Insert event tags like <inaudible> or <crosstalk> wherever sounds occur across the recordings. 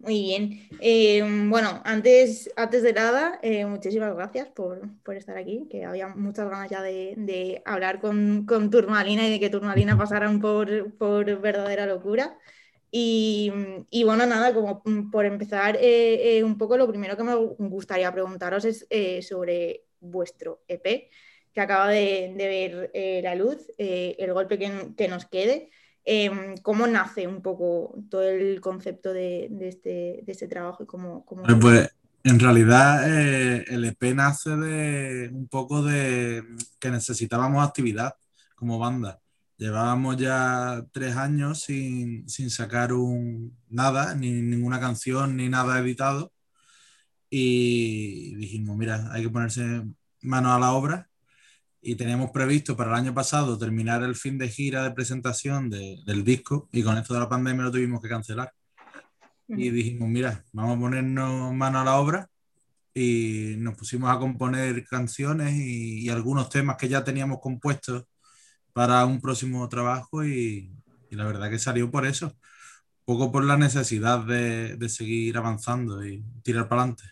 Muy bien. Eh, bueno, antes, antes de nada, eh, muchísimas gracias por, estar aquí, que había muchas ganas ya de, hablar con, con, Turmalina y de que Turmalina pasaran por, por verdadera locura. Y, bueno, nada, como por empezar, eh, un poco lo primero que me gustaría preguntaros es sobre vuestro EP, que acaba de, ver la luz, el golpe que, que nos quede. Em, cómo nace un poco todo el concepto de, este, este, trabajo y cómo... Pues, pues, en realidad eh, el EP nace de un poco de que necesitábamos actividad como banda. Llevábamos ya tres años sin, sacar un, nada, ni ninguna canción, ni nada editado. Y dijimos, mira, hay que ponerse mano a la obra y teníamos previsto para el año pasado terminar el fin de gira de presentación del disco y con esto de la pandemia lo tuvimos que cancelar. Y dijimos, mira, vamos a ponernos mano a la obra y nos pusimos a componer canciones y, algunos temas que ya teníamos compuestos para un próximo trabajo y, la verdad que salió por eso, un poco por la necesidad de, de seguir avanzando y tirar para adelante.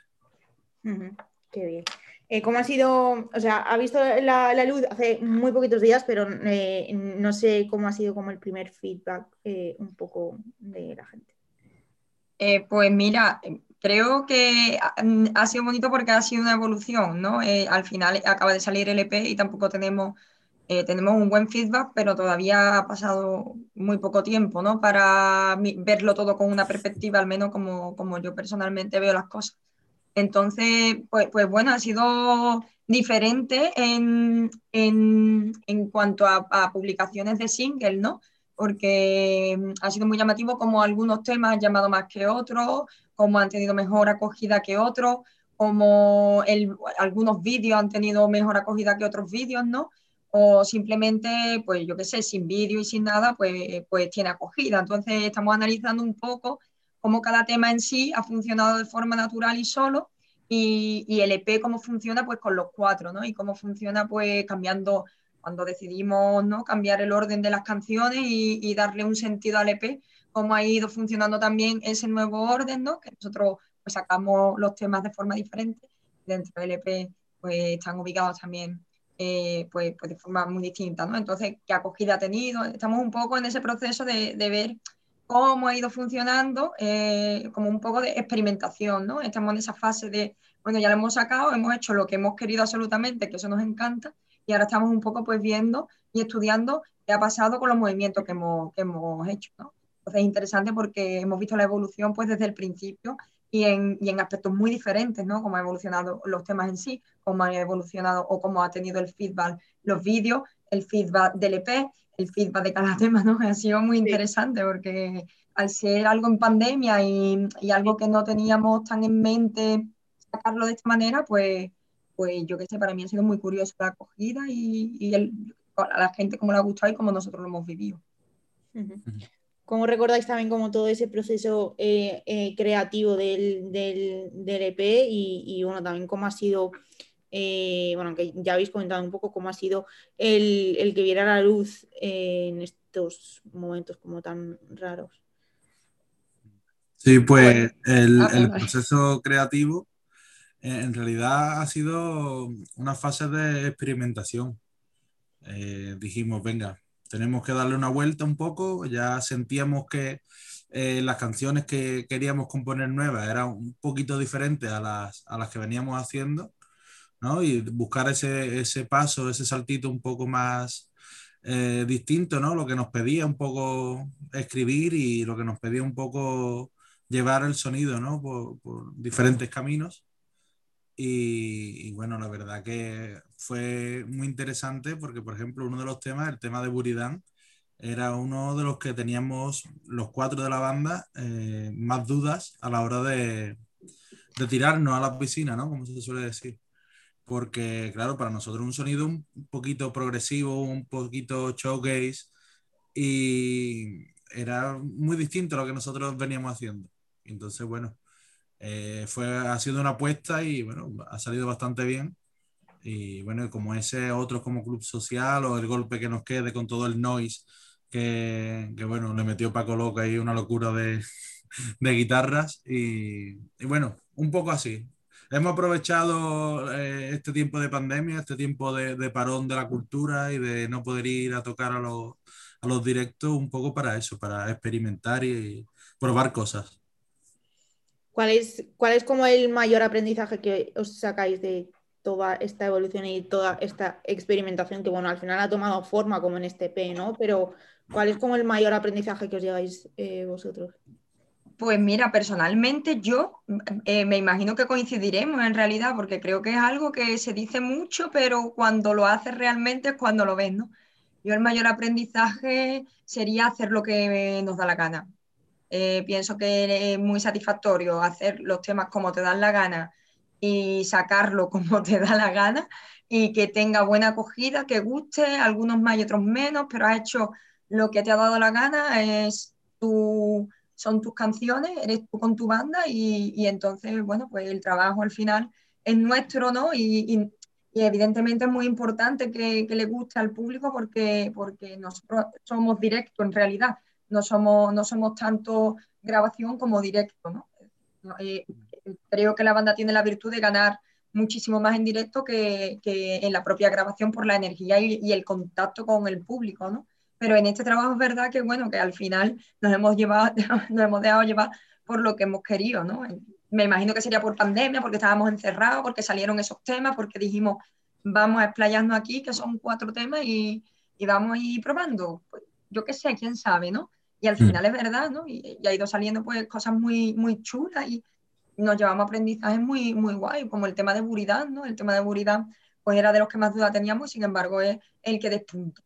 Qué bien. Eh, ¿Cómo ha sido? O sea, ha visto la, luz hace muy poquitos días, pero eh, no sé cómo ha sido como el primer feedback eh, un poco de la gente. pues mira, creo que ha sido bonito porque ha sido una evolución, ¿no? al final acaba de salir el EP y tampoco tenemos, tenemos un buen feedback, pero todavía ha pasado muy poco tiempo, ¿no? Para verlo todo con una perspectiva, al menos como, como yo personalmente veo las cosas. Entonces, pues, pues, bueno, ha sido diferente en, cuanto a, publicaciones de single, ¿no? Porque mm, ha sido muy llamativo como algunos temas han llamado más que otros, como han tenido mejor acogida que otros, como algunos vídeos han tenido mejor acogida que otros vídeos, ¿no? O simplemente, pues yo qué sé, sin vídeo y sin nada, pues, pues tiene acogida. Entonces estamos analizando un poco cómo cada tema en sí ha funcionado de forma natural y solo, y, el EP cómo funciona pues con los cuatro, ¿no? Y cómo funciona pues cambiando, cuando decidimos ¿no? cambiar el orden de las canciones y, darle un sentido al EP, cómo ha ido funcionando también ese nuevo orden, ¿no? Que nosotros pues sacamos los temas de forma diferente, dentro del EP pues están ubicados también eh, pues, pues, de forma muy distinta, ¿no? Entonces, ¿qué acogida ha tenido? Estamos un poco en ese proceso de ver cómo ha ido funcionando, eh, como un poco de experimentación, ¿no? Estamos en esa fase de, bueno, ya lo hemos sacado, hemos hecho lo que hemos querido absolutamente, que eso nos encanta, y ahora estamos un poco pues viendo y estudiando qué ha pasado con los movimientos que hemos, que hemos hecho, ¿no? Entonces es interesante porque hemos visto la evolución pues desde el principio y en, y en aspectos muy diferentes, ¿no? Cómo han evolucionado los temas en sí, cómo han evolucionado o cómo ha tenido el feedback los vídeos, el feedback del EP el feedback de cada tema, ¿no? <laughs> Ha sido muy interesante porque al ser algo en pandemia y, algo que no teníamos tan en mente sacarlo de esta manera, pues, pues yo qué sé, para mí ha sido muy curioso la acogida y, a la gente cómo le ha gustado y cómo nosotros lo hemos vivido. ¿Cómo recordáis también como todo ese proceso eh, eh, creativo del, del, EP y, y, bueno, también cómo ha sido eh, bueno, que ya habéis comentado un poco cómo ha sido el, que viera la luz en estos momentos como tan raros. Sí, pues el, ah, proceso creativo eh, en realidad ha sido una fase de experimentación. Eh, dijimos, venga, tenemos que darle una vuelta un poco, ya sentíamos que las canciones que queríamos componer nuevas eran un poquito diferentes a las, a las que veníamos haciendo ¿no? Y buscar ese, ese paso, ese saltito un poco más eh, distinto, ¿no? Lo que nos pedía un poco escribir y lo que nos pedía un poco llevar el sonido, ¿no? Por, por diferentes caminos. Y, bueno, la verdad que fue muy interesante porque, por ejemplo, uno de los temas, el tema de Buridán, era uno de los que teníamos los cuatro de la banda eh, más dudas a la hora de, de tirarnos a la piscina, ¿no? Como se suele decir porque claro, para nosotros un sonido un poquito progresivo, un poquito showcase y era muy distinto a lo que nosotros veníamos haciendo. Entonces, bueno, eh, fue, ha sido una apuesta y bueno, ha salido bastante bien. Y bueno, como ese otro como club social o el golpe que nos quede con todo el noise que, que bueno, le metió Paco Loca ahí una locura de, <laughs> de guitarras y, bueno, un poco así. Hemos aprovechado eh, este tiempo de pandemia, este tiempo de, parón de la cultura y de no poder ir a tocar a los, a los directos un poco para eso, para experimentar y probar cosas. ¿Cuál es, ¿Cuál es como el mayor aprendizaje que os sacáis de toda esta evolución y toda esta experimentación que, bueno, al final ha tomado forma como en este P, ¿no? Pero ¿cuál es como el mayor aprendizaje que os lleváis eh, vosotros? Pues mira, personalmente yo eh, me imagino que coincidiremos en realidad, porque creo que es algo que se dice mucho, pero cuando lo haces realmente es cuando lo ves, ¿no? Yo el mayor aprendizaje sería hacer lo que nos da la gana. Eh, pienso que es muy satisfactorio hacer los temas como te dan la gana y sacarlo <laughs> como te da la gana y que tenga buena acogida, que guste, algunos más y otros menos, pero has hecho lo que te ha dado la gana, es tu, son tus canciones, eres tú con tu banda y, y entonces, bueno, pues el trabajo al final es nuestro, ¿no? Y, y, evidentemente es muy importante que, que, le guste al público porque, porque nosotros somos directo en realidad, no somos, no somos tanto grabación como directo, ¿no? Eh, creo que la banda tiene la virtud de ganar muchísimo más en directo que, que en la propia grabación por la energía y, el contacto con el público, ¿no? Pero en este trabajo es verdad que, bueno, que al final nos hemos, llevado, <laughs> nos hemos dejado llevar por lo que hemos querido, ¿no? Me imagino que sería por pandemia, porque estábamos encerrados, porque salieron esos temas, porque dijimos, vamos a explayarnos aquí, que son cuatro temas, y, y vamos a ir probando. Pues, yo qué sé, quién sabe, ¿no? Y al mm. final es verdad, ¿no? Y, y, ha ido saliendo pues cosas muy, muy chulas y, nos llevamos aprendizajes muy, muy guay, como el tema de Buridán, ¿no? El tema de Buridán, pues era de los que más duda teníamos, sin embargo, es el que despunta.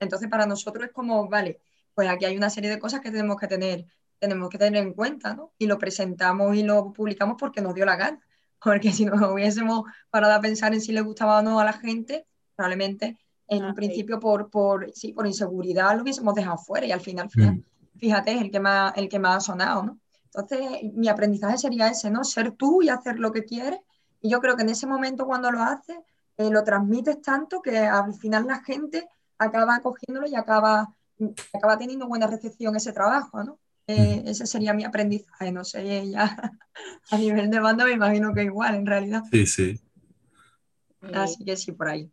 Entonces, para nosotros es como, vale, pues aquí hay una serie de cosas que tenemos que tener, tenemos que tener en cuenta, ¿no? Y lo presentamos y lo publicamos porque nos dio la gana. <laughs> Porque si nos hubiésemos parado a pensar en si le gustaba o no a la gente, probablemente en un ah, principio por, por, sí, por inseguridad lo hubiésemos dejado fuera y al final, mm. fíjate, es el que más, el que más ha sonado, ¿no? Entonces, mi aprendizaje sería ese, ¿no? Ser tú y hacer lo que quieres. Y yo creo que en ese momento cuando lo haces, eh, lo transmites tanto que al final la gente acaba cogiéndolo y acaba, acaba teniendo buena recepción ese trabajo, ¿no? Eh, ese sería mi aprendizaje, no sé, ya <laughs> a nivel de banda me imagino que igual en realidad. Sí, sí. Así que sí, por ahí.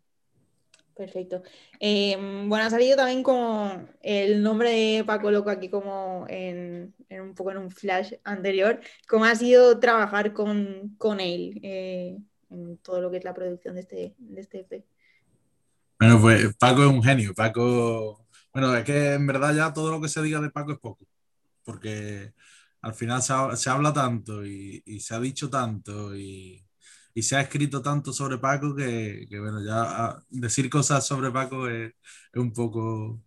Perfecto. Eh, bueno, ha salido también como el nombre de Paco Loco aquí como en, en un poco en un flash anterior. ¿Cómo ha sido trabajar con, con él eh, en todo lo que es la producción de este, de este EP? Bueno, pues Paco es un genio. Paco, bueno, es que en verdad ya todo lo que se diga de Paco es poco, porque al final se, se habla tanto y, y se ha dicho tanto y y se ha escrito tanto sobre Paco que, que bueno, ya ah, decir cosas sobre Paco es, es, un poco,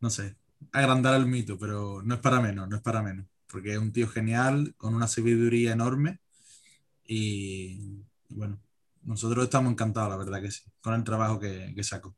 no sé, agrandar el mito, pero no es para menos, no es para menos, porque es un tío genial, con una sabiduría enorme y, bueno, nosotros estamos encantados, la verdad que sí, con el trabajo que, que sacó.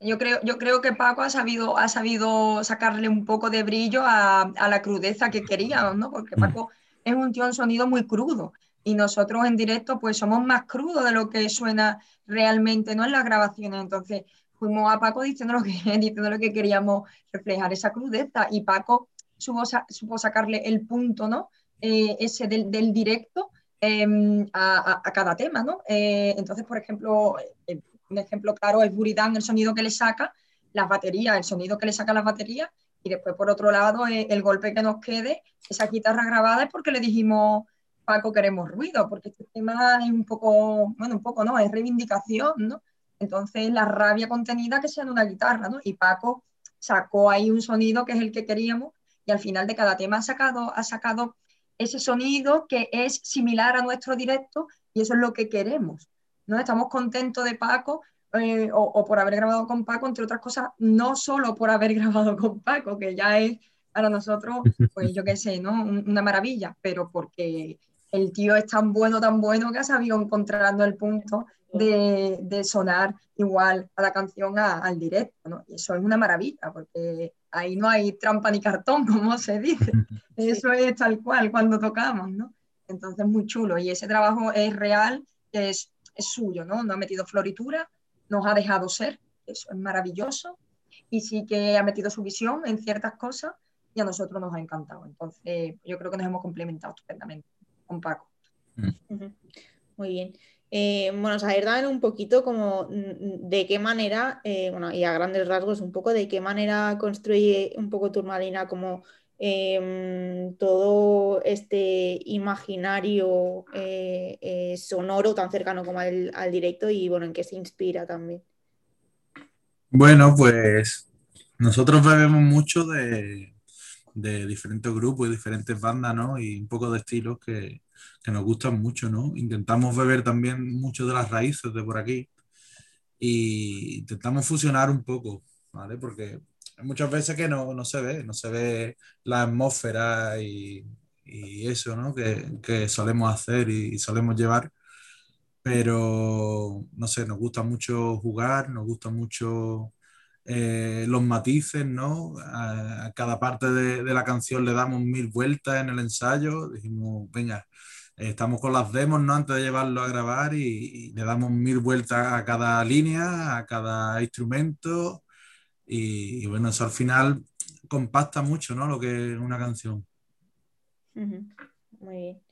Yo creo, yo creo que Paco ha sabido, ha sabido sacarle un poco de brillo a, a la crudeza que queríamos, ¿no? Porque mm. Paco es un tío en sonido muy crudo y nosotros en directo pues somos más crudos de lo que suena realmente no en las grabaciones. Entonces fuimos a Paco diciendo lo que, <laughs> diciendo lo que queríamos reflejar, esa crudeza y Paco supo, supo sacarle el punto, ¿no? Eh, ese del, del directo eh, a, a, cada tema, ¿no? Eh, entonces, por ejemplo, eh, un ejemplo claro es Buridán, el sonido que le saca, las baterías, el sonido que le saca las baterías, y después, por otro lado, eh, el golpe que nos quede, esa guitarra grabada es porque le dijimos Paco queremos ruido, porque este tema es un poco, bueno, un poco, ¿no? Es reivindicación, ¿no? Entonces, la rabia contenida que sea en una guitarra, ¿no? Y Paco sacó ahí un sonido que es el que queríamos y al final de cada tema ha sacado, ha sacado ese sonido que es similar a nuestro directo y eso es lo que queremos, ¿no? Estamos contentos de Paco eh, o, por haber grabado con Paco, entre otras cosas, no solo por haber <laughs> grabado con Paco, que ya es para nosotros, pues yo qué sé, ¿no? Una maravilla, pero porque el tío es tan bueno, tan bueno que ha sabido encontrando el punto de, de sonar igual a la canción a, al directo, ¿no? Eso es una maravilla, porque ahí no hay trampa ni cartón, <laughs> como se dice. <laughs> Eso es tal cual cuando tocamos, ¿no? Entonces, muy chulo. Y ese trabajo es real, es, es suyo, ¿no? No ha metido floritura, nos ha dejado ser, eso es maravilloso. Y sí que ha metido su visión en ciertas cosas y a nosotros nos ha encantado. Entonces, yo creo que nos hemos complementado estupendamente con Paco. Muy bien. Eh, bueno, saber también un poquito como mm, de qué manera, eh, bueno, y a grandes rasgos un poco de qué manera construye un poco Turmalina como em, todo este imaginario eh, sonoro tan cercano como al, al, directo y bueno, en qué se inspira también. Bueno, pues nosotros bebemos mucho de, de diferentes grupos y diferentes bandas, ¿no? Y un poco de estilos que, que nos gustan mucho, ¿no? Intentamos beber también mucho de las raíces de por aquí y intentamos fusionar un poco, ¿vale? Porque hay muchas veces que no, no se ve, no se ve la atmósfera y, y eso, ¿no? Que, que, solemos hacer y solemos llevar. Pero, no sé, nos gusta mucho jugar, nos gusta mucho eh, los matices, ¿no? A, cada parte de, de, la canción le damos mil vueltas en el ensayo, dijimos, venga, estamos con las demos, ¿no? Antes de llevarlo a grabar y, le damos mil vueltas a cada línea, a cada instrumento y, bueno, eso al final compacta mucho, ¿no? Lo que es una canción. Muy bien.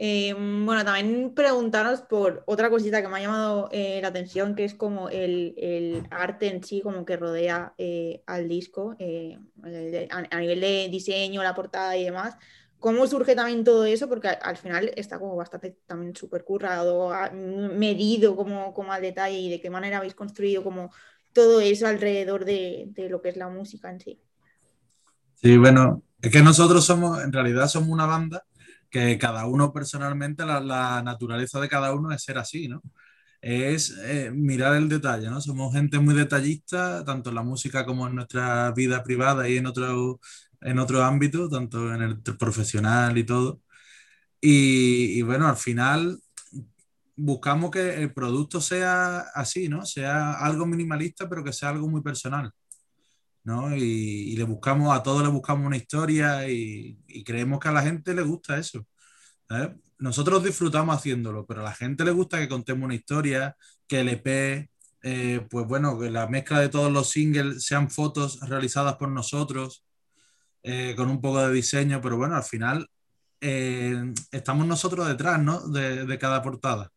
Eh, bueno, también preguntaros por otra cosita que me ha llamado eh, la atención, que es como el, arte en sí, como que rodea eh, al disco, a, nivel de diseño, la portada y demás. ¿Cómo surge también todo eso? Porque al final está como bastante también súper currado, medido como, al detalle y de qué manera habéis construido como todo eso alrededor de, de lo que es la música en sí. Sí, bueno, es que nosotros somos, en realidad somos una banda que cada uno personalmente, la, la naturaleza de cada uno es ser así, ¿no? Es eh, mirar el detalle, ¿no? Somos gente muy detallista, tanto en la música como en nuestra vida privada y en otro, en otro ámbito, tanto en el profesional y todo. Y, y, bueno, al final buscamos que el producto sea así, ¿no? Sea algo minimalista, pero que sea algo muy personal. ¿No? Y, le buscamos, a todos le buscamos una historia y, creemos que a la gente le gusta eso. Nosotros disfrutamos haciéndolo, pero a la gente le gusta que contemos una historia, que el EP, eh, pues bueno, que la mezcla de todos los singles sean fotos realizadas por nosotros, eh, con un poco de diseño, pero bueno, al final eh, estamos nosotros detrás, ¿no? De, cada portada.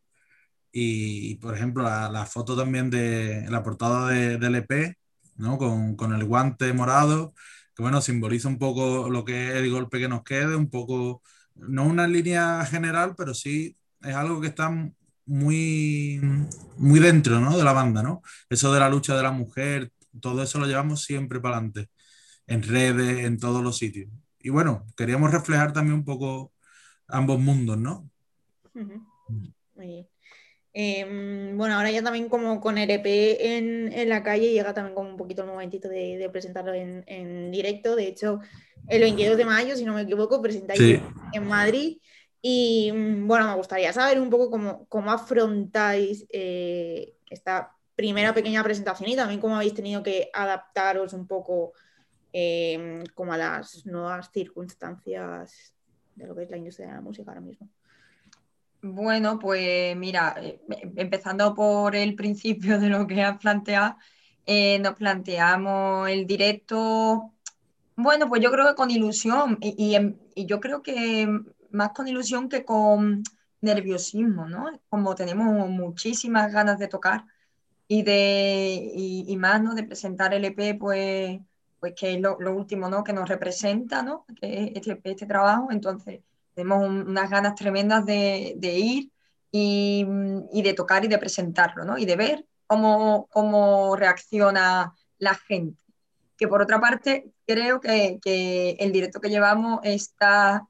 Y, por ejemplo, la, foto también de la portada de, del EP, ¿no? Con, con, el guante morado, que bueno, simboliza un poco lo que es el golpe que nos quede, un poco, no una línea general, pero sí es algo que está muy, muy dentro, ¿no? De la banda, ¿no? Eso de la lucha de la mujer, todo eso lo llevamos siempre para adelante, en redes, en todos los sitios. Y bueno, queríamos reflejar también un poco ambos mundos, ¿no? Muy bien. Eh, bueno, ahora ya también como con el EP en, en, la calle llega también como un poquito el momentito de, de presentarlo en, en, directo. De hecho, el 22 de mayo, si no me equivoco, presentáis sí. en Madrid. Y bueno, me gustaría saber un poco cómo, cómo afrontáis eh, esta primera pequeña presentación y también cómo habéis tenido que adaptaros un poco eh, como a las nuevas circunstancias de lo que es la industria de la música ahora mismo. Bueno, pues mira, eh, empezando por el principio de lo que has planteado, eh, nos planteamos el directo, bueno, pues yo creo que con ilusión y, y, y, yo creo que más con ilusión que con nerviosismo, ¿no? Como tenemos muchísimas ganas de tocar y, de, y, y más, ¿no? De presentar el EP, pues, pues que es lo, lo último, ¿no? Que nos representa, ¿no? Que es este, este trabajo, entonces tenemos un, unas ganas tremendas de, ir y, y, de tocar y de presentarlo, ¿no? Y de ver cómo, cómo reacciona la gente. Que por otra parte, creo que, que el directo que llevamos está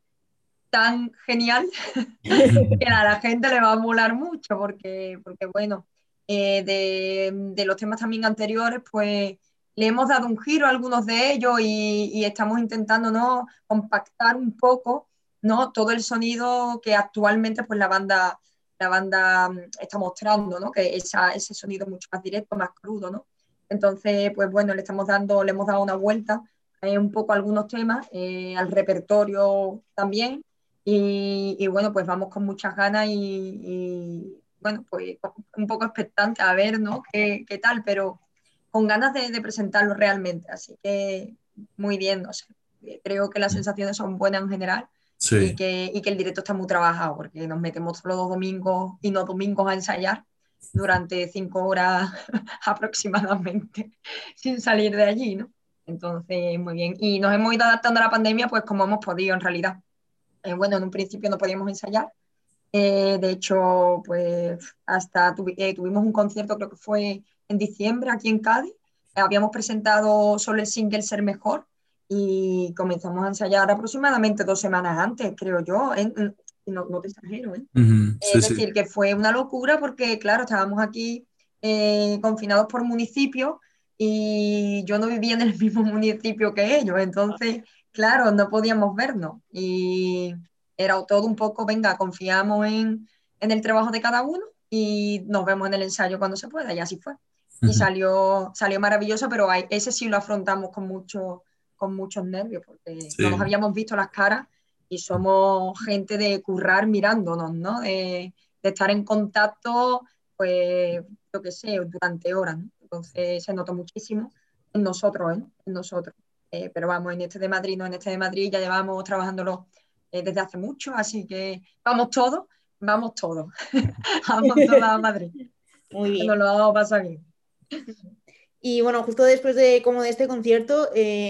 tan genial <laughs> que a la gente le va a molar mucho, porque, porque bueno, eh, de, de, los temas también anteriores, pues le hemos dado un giro a algunos de ellos y, y estamos intentando ¿no? compactar un poco ¿no? todo el sonido que actualmente pues, la, banda, la banda mm, está mostrando, ¿no? que esa, ese sonido mucho más directo, más crudo. ¿no? Entonces, pues bueno, le, estamos dando, le hemos dado una vuelta eh, un poco a algunos temas, eh, al repertorio también. Y, y, bueno, pues vamos con muchas ganas y, y, bueno, pues un poco expectante a ver, ¿no? ¿Qué, qué tal? Pero con ganas de, de, presentarlo realmente. Así que muy bien, no sé. creo que las sensaciones son buenas en general. Y, que, y que el directo está muy trabajado, porque nos metemos todos los domingos y no domingos a ensayar durante cinco horas <laughs> aproximadamente sin salir de allí, ¿no? Entonces, muy bien. Y nos hemos ido adaptando a la pandemia pues como hemos podido en realidad. Eh, bueno, en un principio no podíamos ensayar. Eh, de hecho, pues hasta eh, tuvimos un concierto, creo que fue en diciembre aquí en Cádiz. Habíamos presentado solo el single Ser Mejor y comenzamos a ensayar aproximadamente dos semanas antes, creo yo. no, no, te exagero, ¿eh? es decir, que fue una locura porque, claro, estábamos aquí confinados por municipio y yo no vivía en el <laughs> mismo municipio que ellos, entonces, claro, no podíamos vernos y era todo un poco, venga, confiamos en, en el trabajo de cada uno y nos vemos en el ensayo cuando se pueda y así fue. Y salió, salió maravilloso, pero ese sí lo afrontamos con, mucho, con muchos nervios porque no nos habíamos visto las caras y somos gente de currar mirándonos, ¿no? De, de estar en contacto, pues, yo qué sé, durante horas, ¿no? Entonces se notó muchísimo en nosotros, ¿eh? en nosotros. Eh, pero vamos, en este de Madrid, no en este de Madrid, ya llevamos trabajándolo eh, desde hace mucho, así que vamos todos, vamos todos. <laughs> vamos todos a Madrid. Muy bien. Nos lo vamos a pasar bien. Y bueno, justo después de como de este concierto,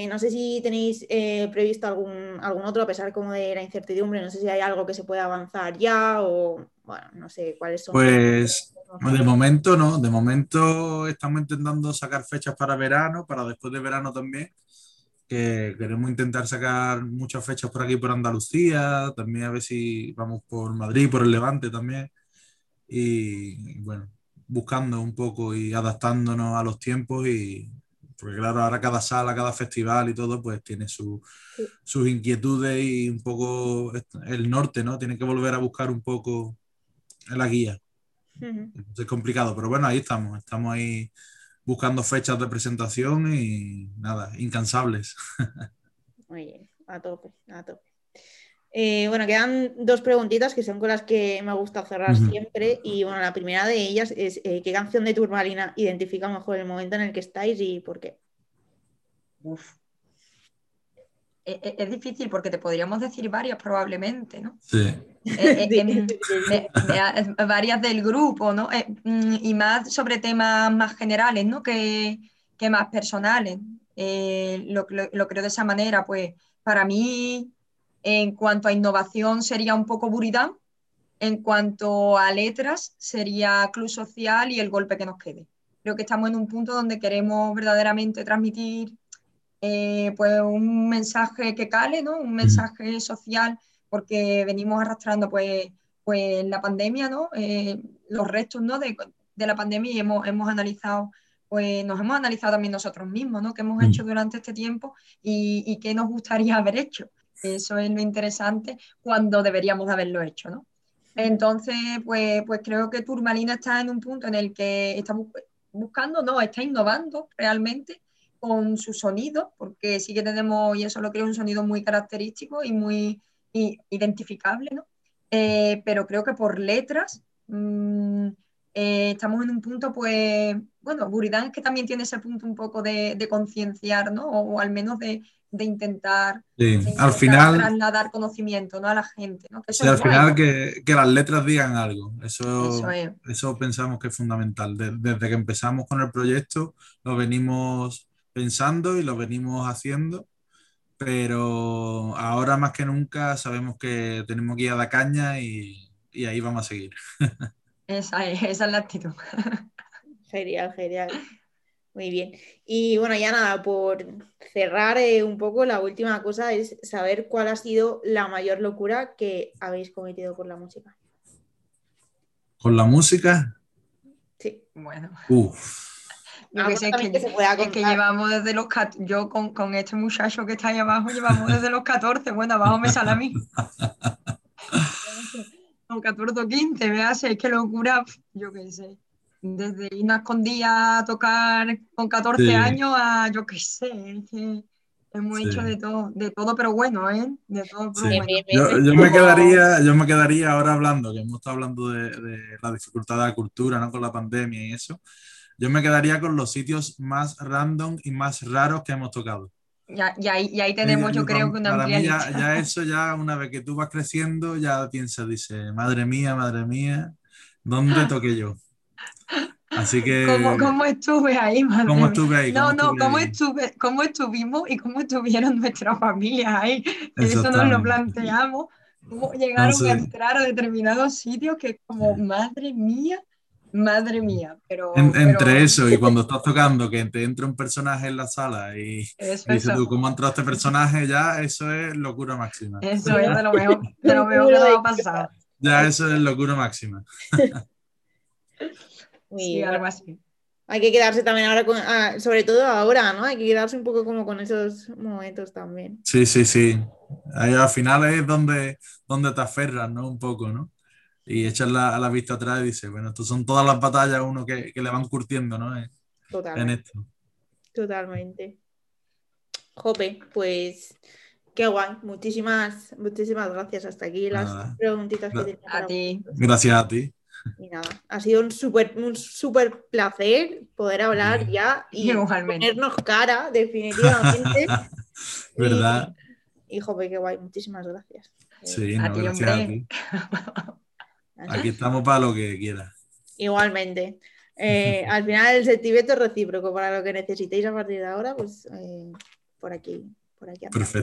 no sé si tenéis previsto algún, algún otro, a pesar como de la incertidumbre, no sé si hay algo que se pueda avanzar ya o bueno, no sé cuáles son. Pues de momento no, de momento estamos intentando sacar fechas para verano, para después de verano también, que queremos intentar sacar muchas fechas por aquí, por Andalucía, también a ver si vamos por Madrid, por el Levante también, y, bueno, buscando un poco y adaptándonos a los tiempos y porque claro, ahora cada sala, cada festival y todo, pues tiene sus inquietudes y un poco el norte, ¿no? Tiene que volver a buscar un poco la guía. Es complicado, pero bueno, ahí estamos. Estamos ahí buscando fechas de presentación y nada, incansables. <laughs> Muy bien, a tope, a tope. Eh, bueno, quedan dos preguntitas que son con las que me gusta cerrar siempre. Y bueno, la primera de ellas es: eh, ¿qué canción de Turmalina identifica mejor el momento en el que estáis y por qué? Uf. E, e, es, difícil porque te podríamos decir varias probablemente, ¿no? Sí. Eh, eh, <laughs> varias del grupo, ¿no? Eh, mm, y más sobre temas más generales, ¿no? Que, que más personales. Lo, lo, creo de esa manera, pues para mí, en cuanto a innovación, sería un poco Buridán. En cuanto a letras, sería Club Social y el golpe que nos quede. Creo que estamos en un punto donde queremos verdaderamente transmitir pues un mensaje que cale, ¿no? Un mensaje social porque venimos arrastrando pues, pues la pandemia, ¿no? Eh, los restos ¿no? de, de, la pandemia y hemos, hemos analizado, pues nos hemos analizado también nosotros mismos, ¿no? ¿Qué hemos mm. hecho durante este tiempo y, y, qué nos gustaría <laughs> haber hecho? Eso es lo interesante cuando deberíamos haberlo hecho, ¿no? Entonces, pues, pues creo que Turmalina está en un punto en el que está buscando, no, está innovando realmente con su sonido, porque sí que tenemos, y eso lo creo, un sonido muy característico y muy, identificable, ¿no? Eh, pero creo que por letras mm, eh, estamos en un punto, pues, bueno, Buridán es que también tiene ese punto un poco de, concienciar, ¿no? O, al menos de, intentar, al final trasladar conocimiento ¿no? a la gente. ¿no? sí, al final que, las letras digan algo. Eso, eso, pensamos que es fundamental. desde que empezamos con el proyecto lo venimos pensando y lo venimos haciendo pero ahora más que nunca sabemos que tenemos que ir a la caña y, ahí vamos a seguir. <laughs> Esa es, esa es la actitud. <laughs> Genial, genial. Muy bien. Y bueno, ya nada, por cerrar eh, un poco, la última cosa es saber cuál ha sido la mayor locura que habéis cometido con la música. ¿Con la música? Sí. Bueno. Uf. Yo que sé, es que, llevamos desde los yo con, con, este muchacho que está ahí abajo, llevamos desde los 14, bueno, abajo me sale a mí. <laughs> con 14 o 15, veas, es que locura, yo qué sé. Desde irnos escondida a tocar con 14 años a, yo qué sé, que hemos hecho de todo, de todo, pero bueno, ¿eh? De todo, pero bueno. Yo, yo, me quedaría, yo me quedaría ahora hablando, que hemos estado hablando de, de la dificultad de la cultura, ¿no? Con la pandemia y eso yo me quedaría con los sitios más random y más raros que hemos tocado. Ya, y, ahí, y ahí tenemos, yo creo que una amplia ya, ya <laughs> eso, ya una vez que tú vas creciendo, ya piensas, dice, madre mía, madre mía, ¿dónde toqué yo? Así <laughs> que... ¿Cómo, cómo estuve ahí, madre ¿Cómo estuve ahí? No, ¿Cómo no, estuve cómo, ahí? estuve, cómo estuvimos y cómo estuvieron <laughs> nuestras familias ahí. Que Eso nos lo planteamos. Cómo llegaron sí. a entrar a determinados sitios que es como, madre mía, madre mía. Pero, En- pero entre eso y cuando <laughs> estás tocando, que te entra un personaje en la sala y, eso, y dices eso, tú, ¿cómo entrado este personaje? Ya eso es locura máxima. eso es de lo mejor, de lo mejor que nos ha pasado. Ya eso es locura máxima. Muy Sí, algo así. Hay que quedarse también ahora, con, ah, sobre todo ahora, ¿no? Hay que quedarse un poco como con esos momentos también. Sí, sí, sí. Ahí al final es donde, donde te aferras, ¿no? Un poco, ¿no? Y echas la, a la vista atrás y dices, bueno, estas son todas las batallas a uno que, que le van curtiendo, ¿no? En, en Totalmente. esto. Totalmente. Jope, pues qué guay. Muchísimas, muchísimas gracias. Hasta aquí las Nada. preguntitas que tenía A ti. Gracias a ti. Y nada, ha sido un súper un súper placer poder hablar ya y Igualmente. ponernos cara, definitivamente. <laughs> ¿Verdad? Y, jope, qué guay. Muchísimas gracias. Eh, Sí, a no, ti, gracias a ti. <laughs> Aquí estamos para lo que quieras. Igualmente. Eh, <laughs> al final el sentimiento es recíproco para lo que necesitéis a partir de ahora, pues eh, por aquí, por aquí andamos. Perfecto.